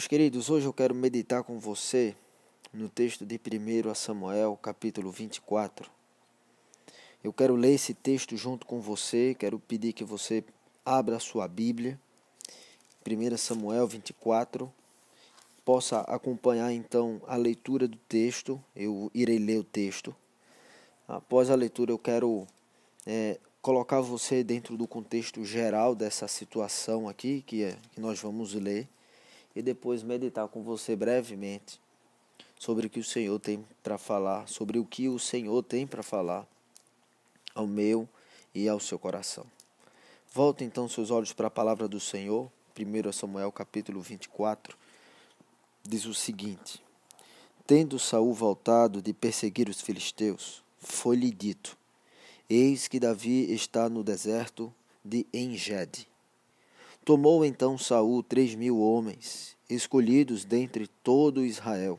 Meus queridos, hoje eu quero meditar com você no texto de 1 Samuel, capítulo 24. Eu quero ler esse texto junto com você, quero pedir que você abra a sua Bíblia, 1 Samuel 24, possa acompanhar então a leitura do texto, eu irei ler o texto. Após a leitura, eu quero é, colocar você dentro do contexto geral dessa situação aqui que, é, que nós vamos ler e depois meditar com você brevemente sobre o que o Senhor tem para falar, sobre o que o Senhor tem para falar ao meu e ao seu coração. Volte então seus olhos para a palavra do Senhor, 1 Samuel capítulo 24, diz o seguinte: Tendo Saul voltado de perseguir os filisteus, foi-lhe dito: Eis que Davi está no deserto de Engede. Tomou então Saul três mil homens, escolhidos dentre todo Israel,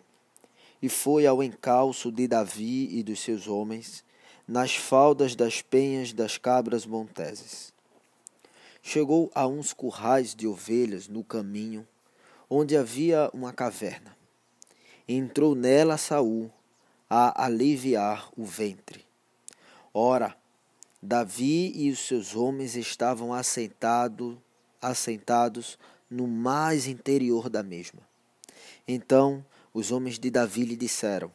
e foi ao encalço de Davi e dos seus homens, nas faldas das penhas das cabras monteses. Chegou a uns currais de ovelhas no caminho, onde havia uma caverna. Entrou nela Saul a aliviar o ventre. Ora, Davi e os seus homens estavam assentados assentados no mais interior da mesma. Então os homens de Davi lhe disseram: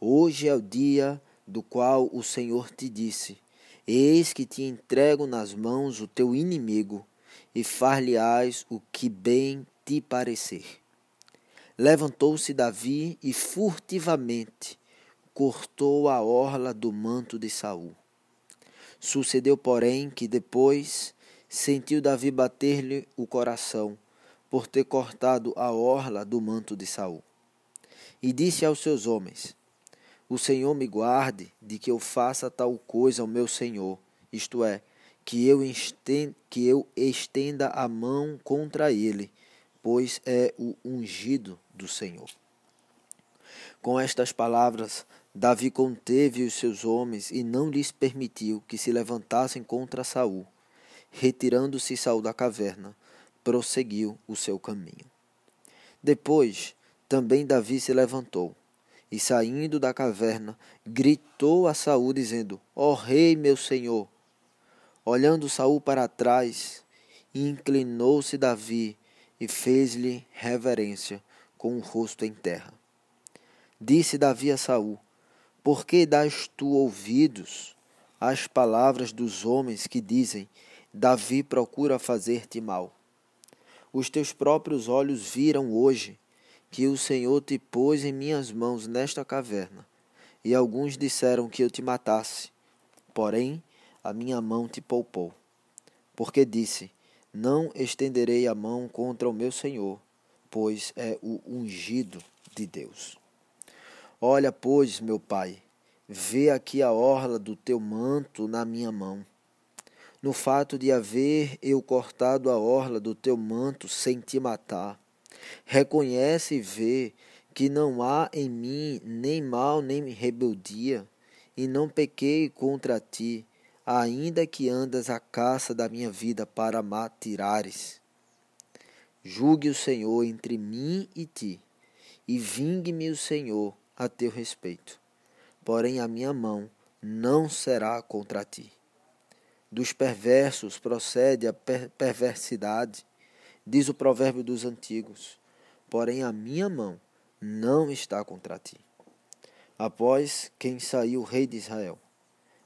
Hoje é o dia do qual o Senhor te disse: Eis que te entrego nas mãos o teu inimigo, e far-lhe-ás o que bem te parecer. Levantou-se Davi e furtivamente cortou a orla do manto de Saul. Sucedeu, porém, que depois sentiu Davi bater-lhe o coração por ter cortado a orla do manto de Saul. E disse aos seus homens: O Senhor me guarde de que eu faça tal coisa ao meu senhor, isto é, que eu, estenda, que eu estenda a mão contra ele, pois é o ungido do Senhor. Com estas palavras, Davi conteve os seus homens e não lhes permitiu que se levantassem contra Saul. Retirando-se Saul da caverna, prosseguiu o seu caminho. Depois, também Davi se levantou e, saindo da caverna, gritou a Saul dizendo: Ó oh, rei, meu senhor! Olhando Saul para trás, inclinou-se Davi e fez-lhe reverência com o rosto em terra. Disse Davi a Saul: Por que dás tu ouvidos às palavras dos homens que dizem: Davi procura fazer-te mal. Os teus próprios olhos viram hoje que o Senhor te pôs em minhas mãos nesta caverna, e alguns disseram que eu te matasse. Porém, a minha mão te poupou. Porque disse: Não estenderei a mão contra o meu Senhor, pois é o ungido de Deus. Olha, pois, meu pai, vê aqui a orla do teu manto na minha mão no fato de haver eu cortado a orla do teu manto sem te matar. Reconhece e vê que não há em mim nem mal nem rebeldia, e não pequei contra ti, ainda que andas à caça da minha vida para me tirares. Julgue o Senhor entre mim e ti, e vingue-me o Senhor a teu respeito. Porém a minha mão não será contra ti. Dos perversos procede a per perversidade, diz o provérbio dos antigos. Porém, a minha mão não está contra ti. Após quem saiu o rei de Israel,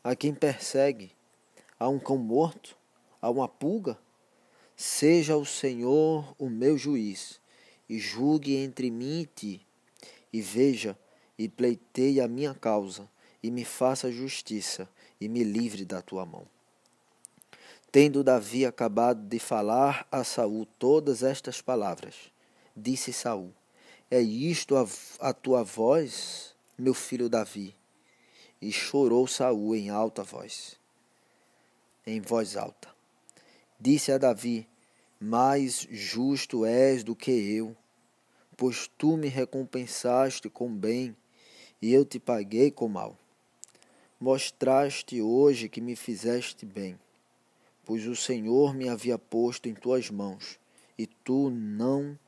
a quem persegue, a um cão morto, a uma pulga, seja o Senhor o meu juiz, e julgue entre mim e ti, e veja e pleiteie a minha causa, e me faça justiça, e me livre da tua mão. Tendo Davi acabado de falar a Saul todas estas palavras, disse Saul: É isto a, a tua voz, meu filho Davi? E chorou Saul em alta voz, em voz alta. Disse a Davi: Mais justo és do que eu, pois tu me recompensaste com bem e eu te paguei com mal. Mostraste hoje que me fizeste bem pois o Senhor me havia posto em tuas mãos, e tu não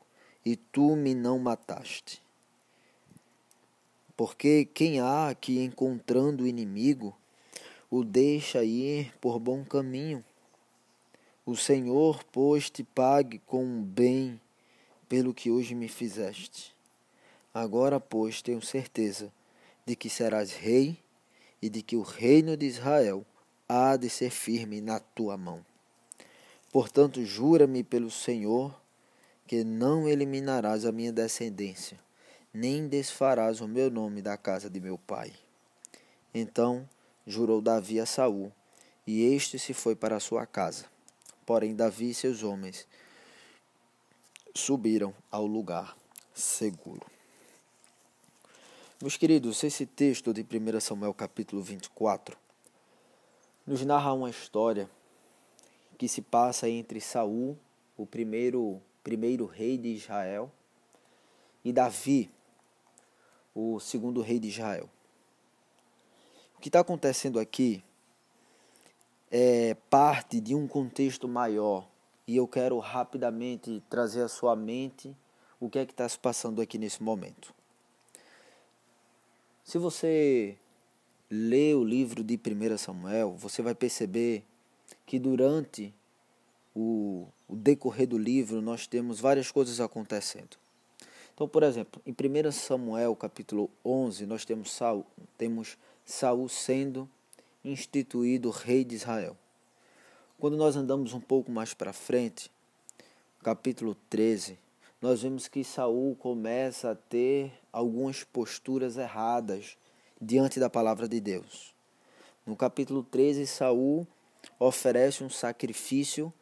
e tu me não mataste. Porque quem há que encontrando o inimigo o deixa ir por bom caminho? O Senhor, pois, te pague com bem pelo que hoje me fizeste. Agora, pois, tenho certeza de que serás rei e de que o reino de Israel há de ser firme na tua mão. Portanto, jura-me pelo Senhor que não eliminarás a minha descendência, nem desfarás o meu nome da casa de meu pai. Então jurou Davi a Saul, e este se foi para sua casa. Porém, Davi e seus homens subiram ao lugar seguro. Meus queridos, esse texto de 1 Samuel capítulo 24 nos narra uma história que se passa entre Saul, o primeiro, primeiro rei de Israel, e Davi, o segundo rei de Israel. O que está acontecendo aqui é parte de um contexto maior e eu quero rapidamente trazer à sua mente o que é que está se passando aqui nesse momento. Se você lê o livro de 1 Samuel, você vai perceber que durante o, o decorrer do livro nós temos várias coisas acontecendo. Então, por exemplo, em 1 Samuel capítulo 11, nós temos Saul, temos Saul sendo instituído rei de Israel. Quando nós andamos um pouco mais para frente, capítulo 13, nós vemos que Saul começa a ter algumas posturas erradas diante da palavra de Deus. No capítulo 13, Saul oferece um sacrifício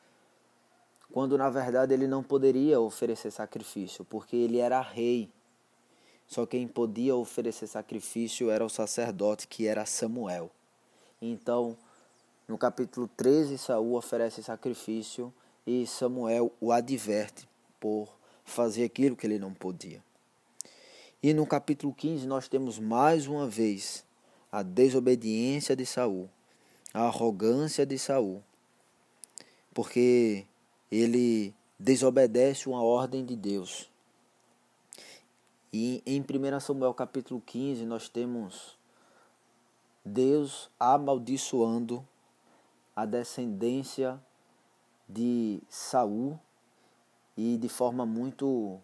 quando na verdade ele não poderia oferecer sacrifício, porque ele era rei. Só quem podia oferecer sacrifício era o sacerdote, que era Samuel. Então, no capítulo 13, Saul oferece sacrifício e Samuel o adverte por fazer aquilo que ele não podia. E no capítulo 15 nós temos mais uma vez a desobediência de Saul, a arrogância de Saul, porque ele desobedece uma ordem de Deus. E em 1 Samuel capítulo 15 nós temos Deus amaldiçoando a descendência de Saul e de forma muito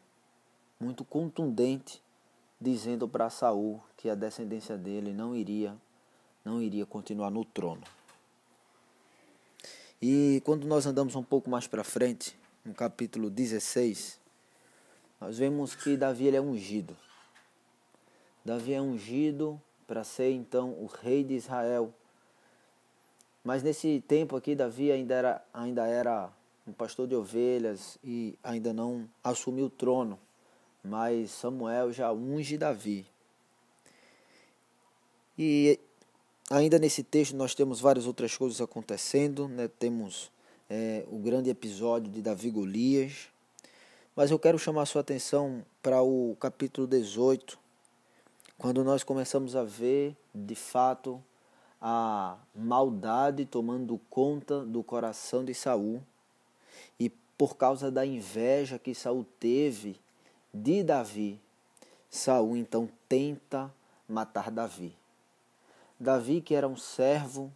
muito contundente dizendo para Saul que a descendência dele não iria não iria continuar no trono. E quando nós andamos um pouco mais para frente, no capítulo 16, nós vemos que Davi ele é ungido. Davi é ungido para ser então o rei de Israel. Mas nesse tempo aqui, Davi ainda era, ainda era um pastor de ovelhas e ainda não assumiu o trono. Mas Samuel já unge Davi. E ainda nesse texto nós temos várias outras coisas acontecendo. Né? Temos é, o grande episódio de Davi Golias. Mas eu quero chamar sua atenção para o capítulo 18, quando nós começamos a ver, de fato, a maldade tomando conta do coração de Saul. E por causa da inveja que Saul teve de Davi, Saul então tenta matar Davi. Davi, que era um servo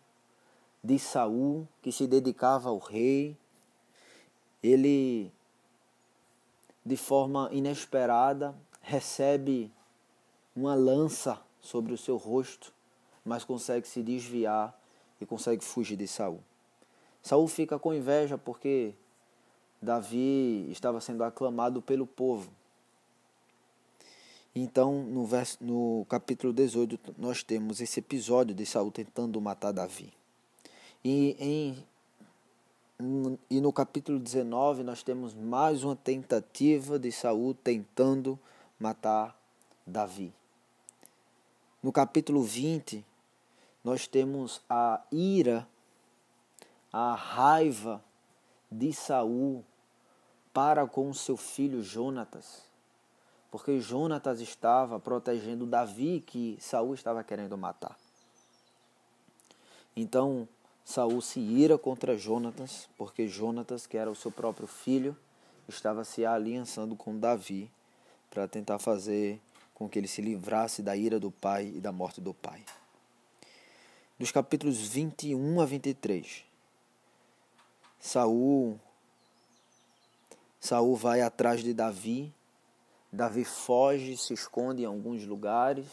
de Saul, que se dedicava ao rei, ele de forma inesperada, recebe uma lança sobre o seu rosto, mas consegue se desviar e consegue fugir de Saul. Saul fica com inveja porque Davi estava sendo aclamado pelo povo. Então, no, verso, no capítulo 18, nós temos esse episódio de Saul tentando matar Davi. E em e no capítulo 19 nós temos mais uma tentativa de Saul tentando matar Davi. No capítulo 20 nós temos a ira, a raiva de Saul para com seu filho Jonatas, porque Jonatas estava protegendo Davi que Saul estava querendo matar. Então, Saul se ira contra Jonatas, porque Jonatas, que era o seu próprio filho, estava se aliançando com Davi para tentar fazer com que ele se livrasse da ira do pai e da morte do pai. Dos capítulos 21 a 23, Saul Saul vai atrás de Davi. Davi foge, se esconde em alguns lugares.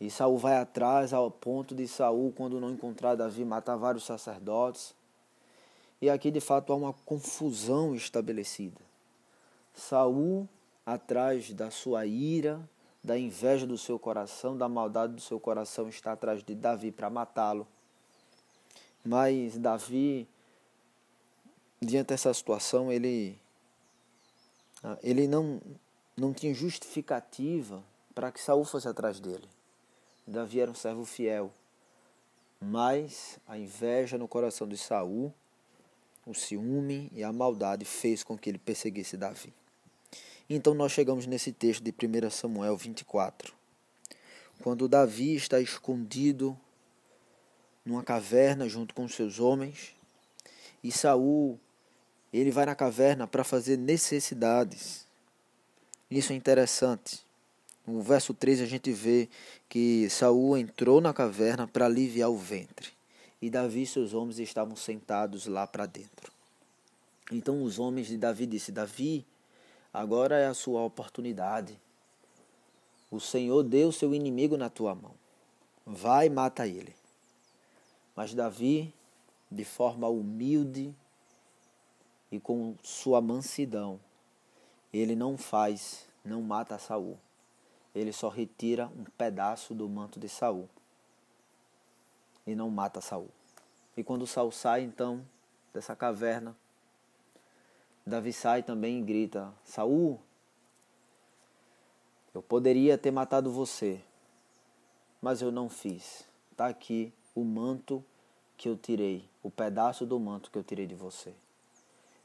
E Saul vai atrás ao ponto de Saul, quando não encontrar Davi, matar vários sacerdotes. E aqui de fato há uma confusão estabelecida. Saul atrás da sua ira, da inveja do seu coração, da maldade do seu coração, está atrás de Davi para matá-lo. Mas Davi diante dessa situação, ele, ele não, não tinha justificativa para que Saul fosse atrás dele. Davi era um servo fiel, mas a inveja no coração de Saul, o ciúme e a maldade fez com que ele perseguisse Davi. Então nós chegamos nesse texto de 1 Samuel 24, quando Davi está escondido numa caverna junto com seus homens, e Saul ele vai na caverna para fazer necessidades. Isso é interessante. No verso 3 a gente vê que Saul entrou na caverna para aliviar o ventre. E Davi e seus homens estavam sentados lá para dentro. Então os homens de Davi disse: Davi, agora é a sua oportunidade. O Senhor deu seu inimigo na tua mão. Vai e mata ele. Mas Davi, de forma humilde, e com sua mansidão, ele não faz, não mata Saul. Ele só retira um pedaço do manto de Saul e não mata Saul. E quando Saul sai então dessa caverna, Davi sai também e grita: Saul, eu poderia ter matado você, mas eu não fiz. Está aqui o manto que eu tirei, o pedaço do manto que eu tirei de você.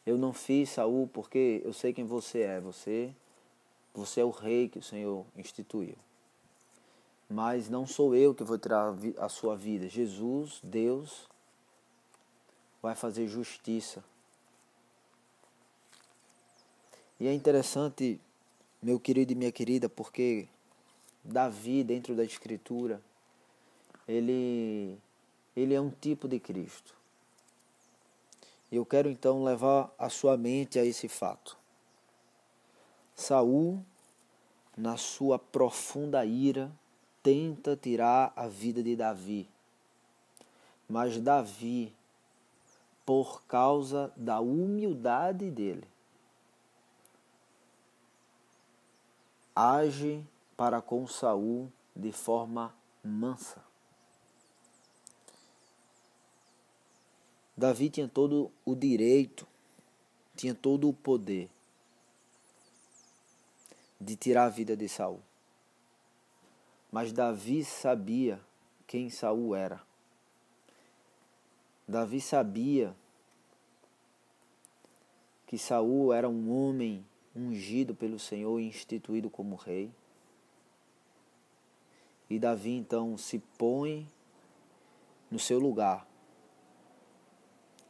Eu não fiz Saul porque eu sei quem você é. Você, você é o rei que o Senhor instituiu. Mas não sou eu que vou tirar a sua vida. Jesus, Deus, vai fazer justiça. E é interessante, meu querido e minha querida, porque Davi, dentro da Escritura, ele, ele é um tipo de Cristo. Eu quero então levar a sua mente a esse fato. Saul, na sua profunda ira, tenta tirar a vida de Davi. Mas Davi, por causa da humildade dele, age para com Saul de forma mansa. Davi tinha todo o direito, tinha todo o poder de tirar a vida de Saul. Mas Davi sabia quem Saul era. Davi sabia que Saul era um homem ungido pelo Senhor e instituído como rei. E Davi então se põe no seu lugar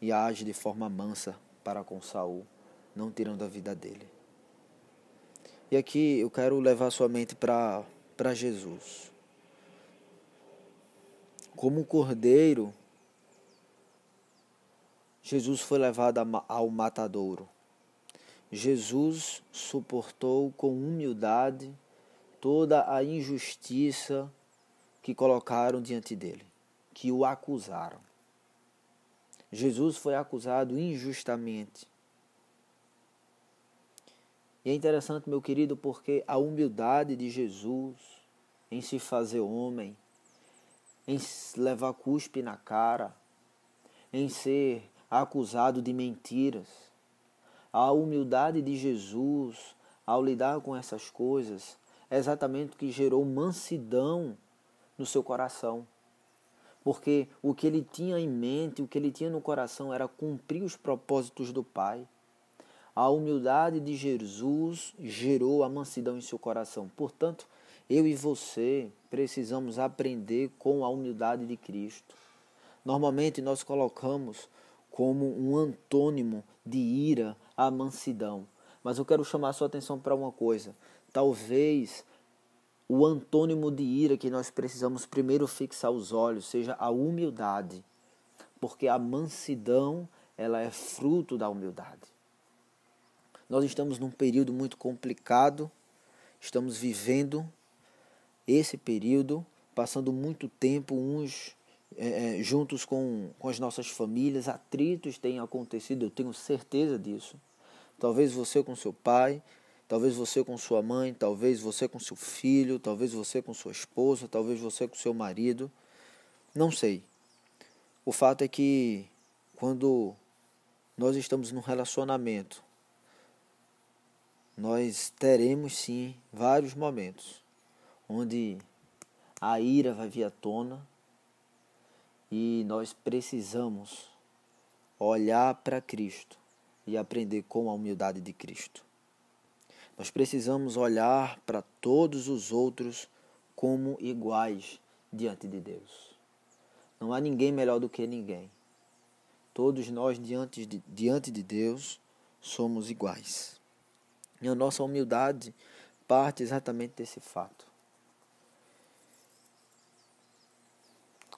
e age de forma mansa para com Saul, não tirando a vida dele. E aqui eu quero levar sua mente para Jesus. Como um cordeiro, Jesus foi levado ao matadouro. Jesus suportou com humildade toda a injustiça que colocaram diante dele, que o acusaram. Jesus foi acusado injustamente. E é interessante, meu querido, porque a humildade de Jesus em se fazer homem, em levar cuspe na cara, em ser acusado de mentiras, a humildade de Jesus ao lidar com essas coisas é exatamente o que gerou mansidão no seu coração porque o que ele tinha em mente, o que ele tinha no coração era cumprir os propósitos do Pai. A humildade de Jesus gerou a mansidão em seu coração. Portanto, eu e você precisamos aprender com a humildade de Cristo. Normalmente nós colocamos como um antônimo de ira a mansidão. Mas eu quero chamar a sua atenção para uma coisa. Talvez o antônimo de ira que nós precisamos primeiro fixar os olhos seja a humildade, porque a mansidão ela é fruto da humildade. Nós estamos num período muito complicado, estamos vivendo esse período, passando muito tempo uns é, é juntos com, com as nossas famílias, atritos têm acontecido, eu tenho certeza disso. Talvez você com seu pai, talvez você com sua mãe, talvez você com seu filho, talvez você com sua esposa, talvez você com seu marido. Não sei. O fato é que quando nós estamos num relacionamento, nós teremos sim vários momentos onde a ira vai vir à tona e nós precisamos olhar para Cristo e aprender com a humildade de Cristo. Nós precisamos olhar para todos os outros como iguais diante de Deus. Não há ninguém melhor do que ninguém. Todos nós, diante de, diante de Deus, somos iguais. E a nossa humildade parte exatamente desse fato.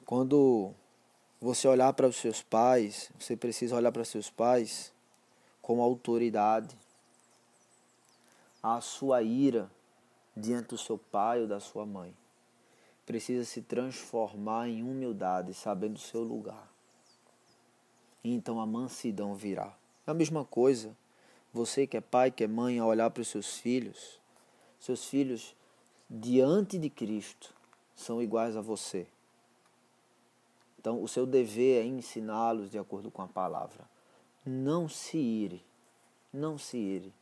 Quando você olhar para os seus pais, você precisa olhar para seus pais com autoridade. A sua ira diante do seu pai ou da sua mãe precisa se transformar em humildade, sabendo o seu lugar. E então a mansidão virá. É a mesma coisa, você que é pai, que é mãe, a olhar para os seus filhos, seus filhos diante de Cristo são iguais a você. Então, o seu dever é ensiná-los de acordo com a palavra. Não se ire, não se ire.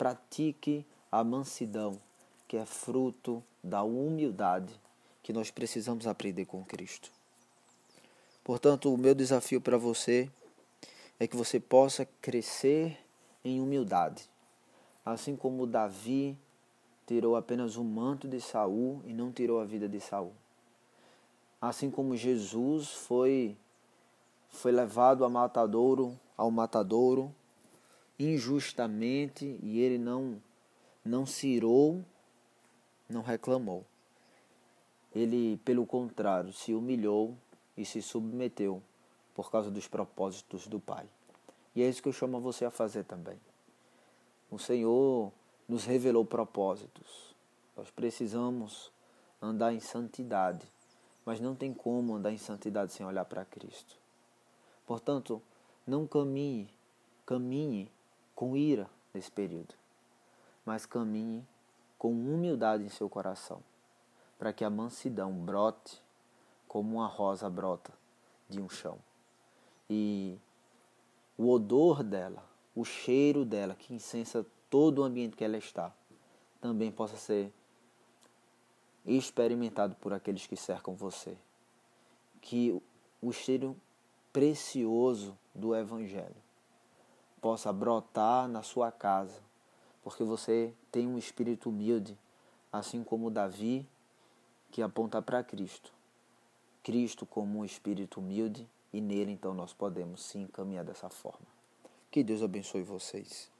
Pratique a mansidão, que é fruto da humildade que nós precisamos aprender com Cristo. Portanto, o meu desafio para você é que você possa crescer em humildade, assim como Davi tirou apenas o manto de Saul e não tirou a vida de Saul. Assim como Jesus foi foi levado a matadouro, ao matadouro injustamente e ele não não se irou, não reclamou. Ele, pelo contrário, se humilhou e se submeteu por causa dos propósitos do Pai. E é isso que eu chamo você a fazer também. O Senhor nos revelou propósitos. Nós precisamos andar em santidade mas não tem como andar em santidade sem olhar para Cristo. Portanto, não caminhe, caminhe com ira nesse período, mas caminhe com humildade em seu coração, para que a mansidão brote como uma rosa brota de um chão. E o odor dela, o cheiro dela, que incensa todo o ambiente que ela está, também possa ser experimentado por aqueles que cercam você. Que o cheiro precioso do Evangelho possa brotar na sua casa, porque você tem um espírito humilde, assim como Davi, que aponta para Cristo. Cristo como um espírito humilde e nele então nós podemos sim caminhar dessa forma. Que Deus abençoe vocês.